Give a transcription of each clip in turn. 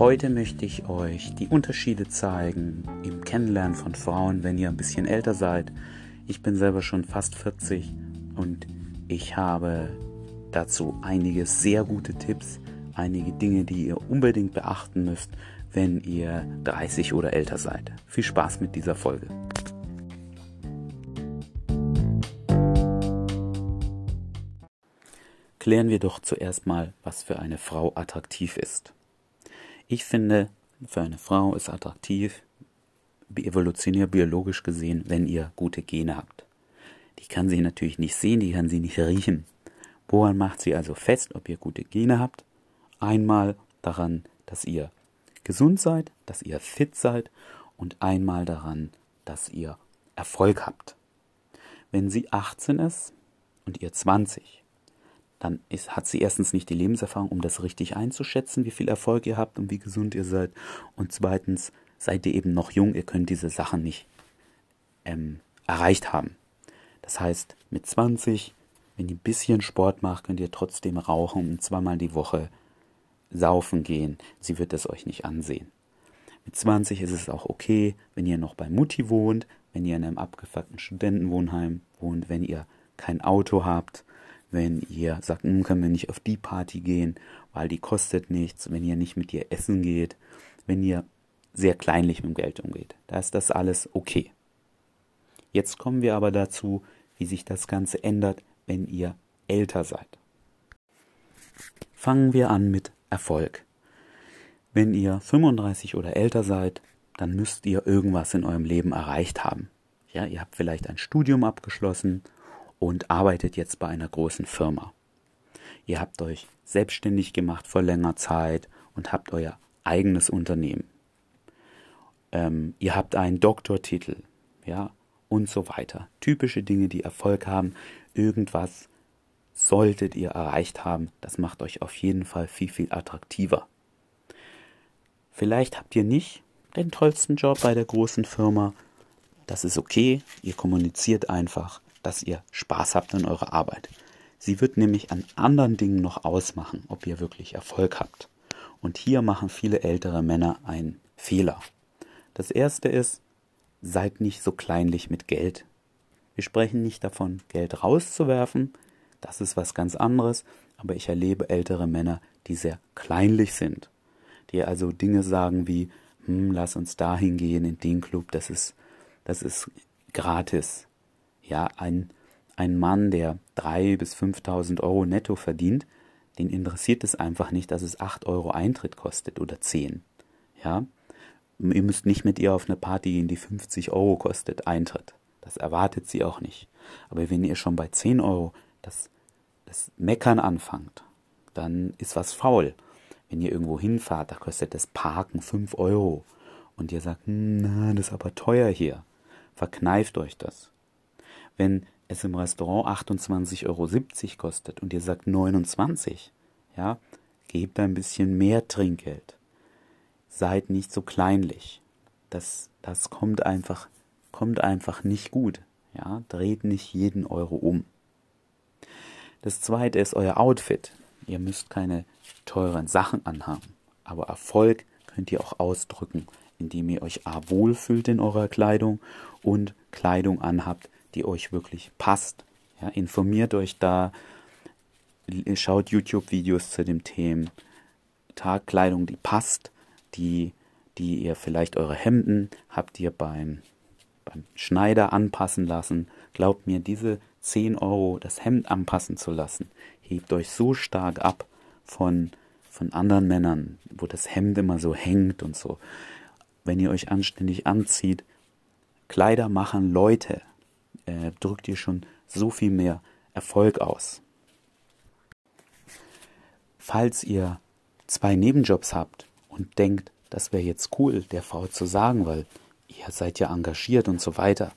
Heute möchte ich euch die Unterschiede zeigen im Kennenlernen von Frauen, wenn ihr ein bisschen älter seid. Ich bin selber schon fast 40 und ich habe dazu einige sehr gute Tipps, einige Dinge, die ihr unbedingt beachten müsst, wenn ihr 30 oder älter seid. Viel Spaß mit dieser Folge. Klären wir doch zuerst mal, was für eine Frau attraktiv ist. Ich finde, für eine Frau ist attraktiv, evolutionär biologisch gesehen, wenn ihr gute Gene habt. Die kann sie natürlich nicht sehen, die kann sie nicht riechen. Woran macht sie also fest, ob ihr gute Gene habt? Einmal daran, dass ihr gesund seid, dass ihr fit seid und einmal daran, dass ihr Erfolg habt. Wenn sie 18 ist und ihr 20, dann ist, hat sie erstens nicht die Lebenserfahrung, um das richtig einzuschätzen, wie viel Erfolg ihr habt und wie gesund ihr seid. Und zweitens seid ihr eben noch jung, ihr könnt diese Sachen nicht ähm, erreicht haben. Das heißt, mit 20, wenn ihr ein bisschen Sport macht, könnt ihr trotzdem rauchen und zweimal die Woche saufen gehen. Sie wird es euch nicht ansehen. Mit 20 ist es auch okay, wenn ihr noch bei Mutti wohnt, wenn ihr in einem abgefuckten Studentenwohnheim wohnt, wenn ihr kein Auto habt, wenn ihr sagt, nun können wir nicht auf die Party gehen, weil die kostet nichts, wenn ihr nicht mit ihr essen geht, wenn ihr sehr kleinlich mit dem Geld umgeht. Da ist das alles okay. Jetzt kommen wir aber dazu, wie sich das Ganze ändert, wenn ihr älter seid. Fangen wir an mit Erfolg. Wenn ihr 35 oder älter seid, dann müsst ihr irgendwas in eurem Leben erreicht haben. Ja, ihr habt vielleicht ein Studium abgeschlossen und arbeitet jetzt bei einer großen Firma. Ihr habt euch selbstständig gemacht vor längerer Zeit und habt euer eigenes Unternehmen. Ähm, ihr habt einen Doktortitel, ja, und so weiter. Typische Dinge, die Erfolg haben. Irgendwas solltet ihr erreicht haben. Das macht euch auf jeden Fall viel, viel attraktiver. Vielleicht habt ihr nicht den tollsten Job bei der großen Firma. Das ist okay. Ihr kommuniziert einfach dass ihr Spaß habt an eurer Arbeit. Sie wird nämlich an anderen Dingen noch ausmachen, ob ihr wirklich Erfolg habt. Und hier machen viele ältere Männer einen Fehler. Das erste ist, seid nicht so kleinlich mit Geld. Wir sprechen nicht davon, Geld rauszuwerfen, das ist was ganz anderes, aber ich erlebe ältere Männer, die sehr kleinlich sind, die also Dinge sagen wie, hm, lass uns dahin gehen in den Club, das ist, das ist gratis. Ja, ein, ein Mann, der drei bis 5.000 Euro netto verdient, den interessiert es einfach nicht, dass es 8 Euro Eintritt kostet oder 10. Ja, ihr müsst nicht mit ihr auf eine Party gehen, die 50 Euro kostet, Eintritt. Das erwartet sie auch nicht. Aber wenn ihr schon bei 10 Euro das, das Meckern anfangt, dann ist was faul. Wenn ihr irgendwo hinfahrt, da kostet das Parken 5 Euro. Und ihr sagt, hm, na, das ist aber teuer hier. Verkneift euch das. Wenn es im Restaurant 28,70 Euro kostet und ihr sagt 29, ja, gebt ein bisschen mehr Trinkgeld. Seid nicht so kleinlich. Das, das kommt einfach, kommt einfach nicht gut. Ja, dreht nicht jeden Euro um. Das zweite ist euer Outfit. Ihr müsst keine teuren Sachen anhaben, aber Erfolg könnt ihr auch ausdrücken, indem ihr euch A wohlfühlt in eurer Kleidung und Kleidung anhabt, die euch wirklich passt. Ja, informiert euch da, schaut YouTube-Videos zu dem Thema. Tagkleidung, die passt, die, die ihr vielleicht eure Hemden habt ihr beim, beim Schneider anpassen lassen. Glaubt mir, diese 10 Euro, das Hemd anpassen zu lassen, hebt euch so stark ab von, von anderen Männern, wo das Hemd immer so hängt und so. Wenn ihr euch anständig anzieht, Kleider machen Leute äh, drückt ihr schon so viel mehr Erfolg aus. Falls ihr zwei Nebenjobs habt und denkt, das wäre jetzt cool, der Frau zu sagen, weil ihr seid ja engagiert und so weiter,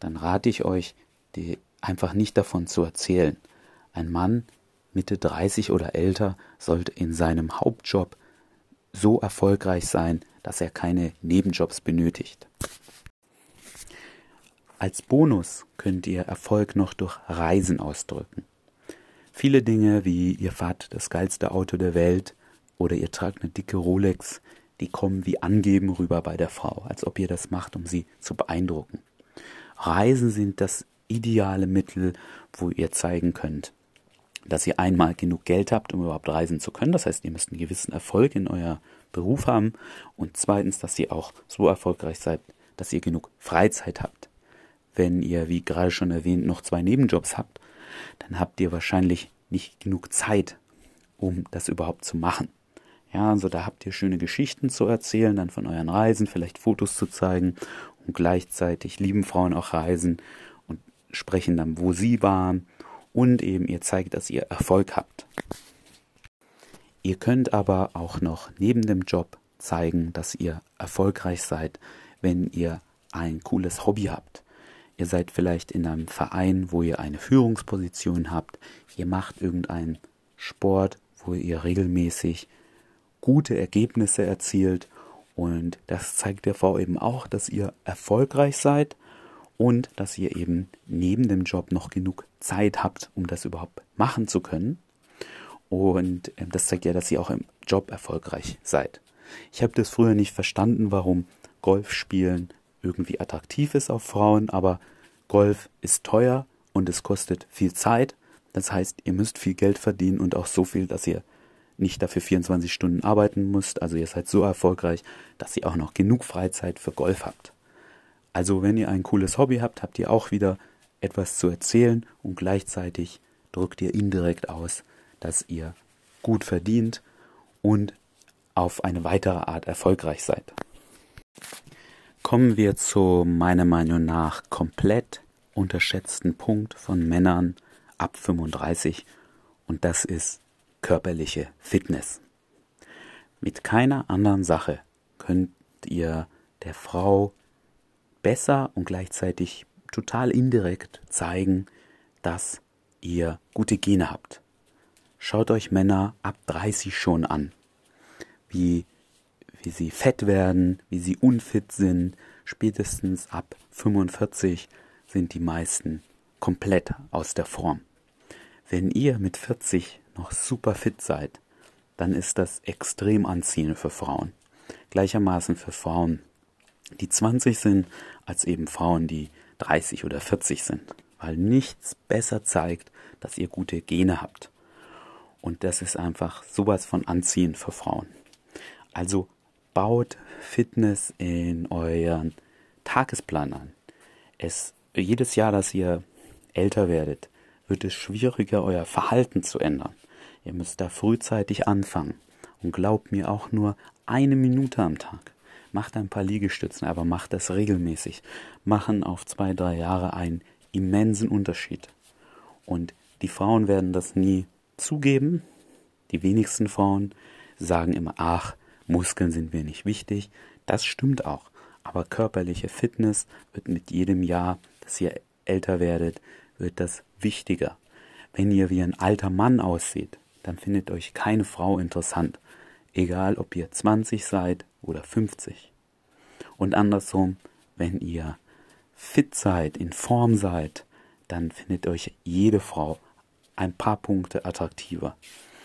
dann rate ich euch, die einfach nicht davon zu erzählen. Ein Mann Mitte 30 oder älter sollte in seinem Hauptjob so erfolgreich sein, dass er keine Nebenjobs benötigt. Als Bonus könnt ihr Erfolg noch durch Reisen ausdrücken. Viele Dinge wie ihr fahrt das geilste Auto der Welt oder ihr tragt eine dicke Rolex, die kommen wie angeben rüber bei der Frau, als ob ihr das macht, um sie zu beeindrucken. Reisen sind das ideale Mittel, wo ihr zeigen könnt, dass ihr einmal genug Geld habt, um überhaupt reisen zu können. Das heißt, ihr müsst einen gewissen Erfolg in euer Beruf haben. Und zweitens, dass ihr auch so erfolgreich seid, dass ihr genug Freizeit habt. Wenn ihr, wie gerade schon erwähnt, noch zwei Nebenjobs habt, dann habt ihr wahrscheinlich nicht genug Zeit, um das überhaupt zu machen. Ja, also da habt ihr schöne Geschichten zu erzählen, dann von euren Reisen, vielleicht Fotos zu zeigen und gleichzeitig lieben Frauen auch Reisen und sprechen dann, wo sie waren und eben ihr zeigt, dass ihr Erfolg habt. Ihr könnt aber auch noch neben dem Job zeigen, dass ihr erfolgreich seid, wenn ihr ein cooles Hobby habt. Ihr seid vielleicht in einem Verein, wo ihr eine Führungsposition habt. Ihr macht irgendeinen Sport, wo ihr regelmäßig gute Ergebnisse erzielt. Und das zeigt der Frau eben auch, dass ihr erfolgreich seid und dass ihr eben neben dem Job noch genug Zeit habt, um das überhaupt machen zu können. Und ähm, das zeigt ja, dass ihr auch im Job erfolgreich seid. Ich habe das früher nicht verstanden, warum Golfspielen irgendwie attraktiv ist auf Frauen, aber Golf ist teuer und es kostet viel Zeit. Das heißt, ihr müsst viel Geld verdienen und auch so viel, dass ihr nicht dafür 24 Stunden arbeiten müsst. Also ihr seid so erfolgreich, dass ihr auch noch genug Freizeit für Golf habt. Also wenn ihr ein cooles Hobby habt, habt ihr auch wieder etwas zu erzählen und gleichzeitig drückt ihr indirekt aus, dass ihr gut verdient und auf eine weitere Art erfolgreich seid. Kommen wir zu meiner Meinung nach komplett unterschätzten Punkt von Männern ab 35 und das ist körperliche Fitness. Mit keiner anderen Sache könnt ihr der Frau besser und gleichzeitig total indirekt zeigen, dass ihr gute Gene habt. Schaut euch Männer ab 30 schon an, wie, wie sie fett werden, wie sie unfit sind. Spätestens ab 45 sind die meisten komplett aus der Form. Wenn ihr mit 40 noch super fit seid, dann ist das extrem anziehend für Frauen. Gleichermaßen für Frauen, die 20 sind, als eben Frauen, die 30 oder 40 sind, weil nichts besser zeigt, dass ihr gute Gene habt. Und das ist einfach sowas von anziehend für Frauen. Also baut Fitness in euren Tagesplan an. Es, jedes Jahr, dass ihr älter werdet, wird es schwieriger, euer Verhalten zu ändern. Ihr müsst da frühzeitig anfangen. Und glaubt mir auch nur eine Minute am Tag. Macht ein paar Liegestützen, aber macht das regelmäßig. Machen auf zwei, drei Jahre einen immensen Unterschied. Und die Frauen werden das nie zugeben. Die wenigsten Frauen sagen immer, ach, Muskeln sind mir nicht wichtig. Das stimmt auch. Aber körperliche Fitness wird mit jedem Jahr, dass ihr älter werdet, wird das wichtiger. Wenn ihr wie ein alter Mann aussieht, dann findet euch keine Frau interessant, egal ob ihr 20 seid oder 50. Und andersrum, wenn ihr fit seid, in Form seid, dann findet euch jede Frau ein paar Punkte attraktiver.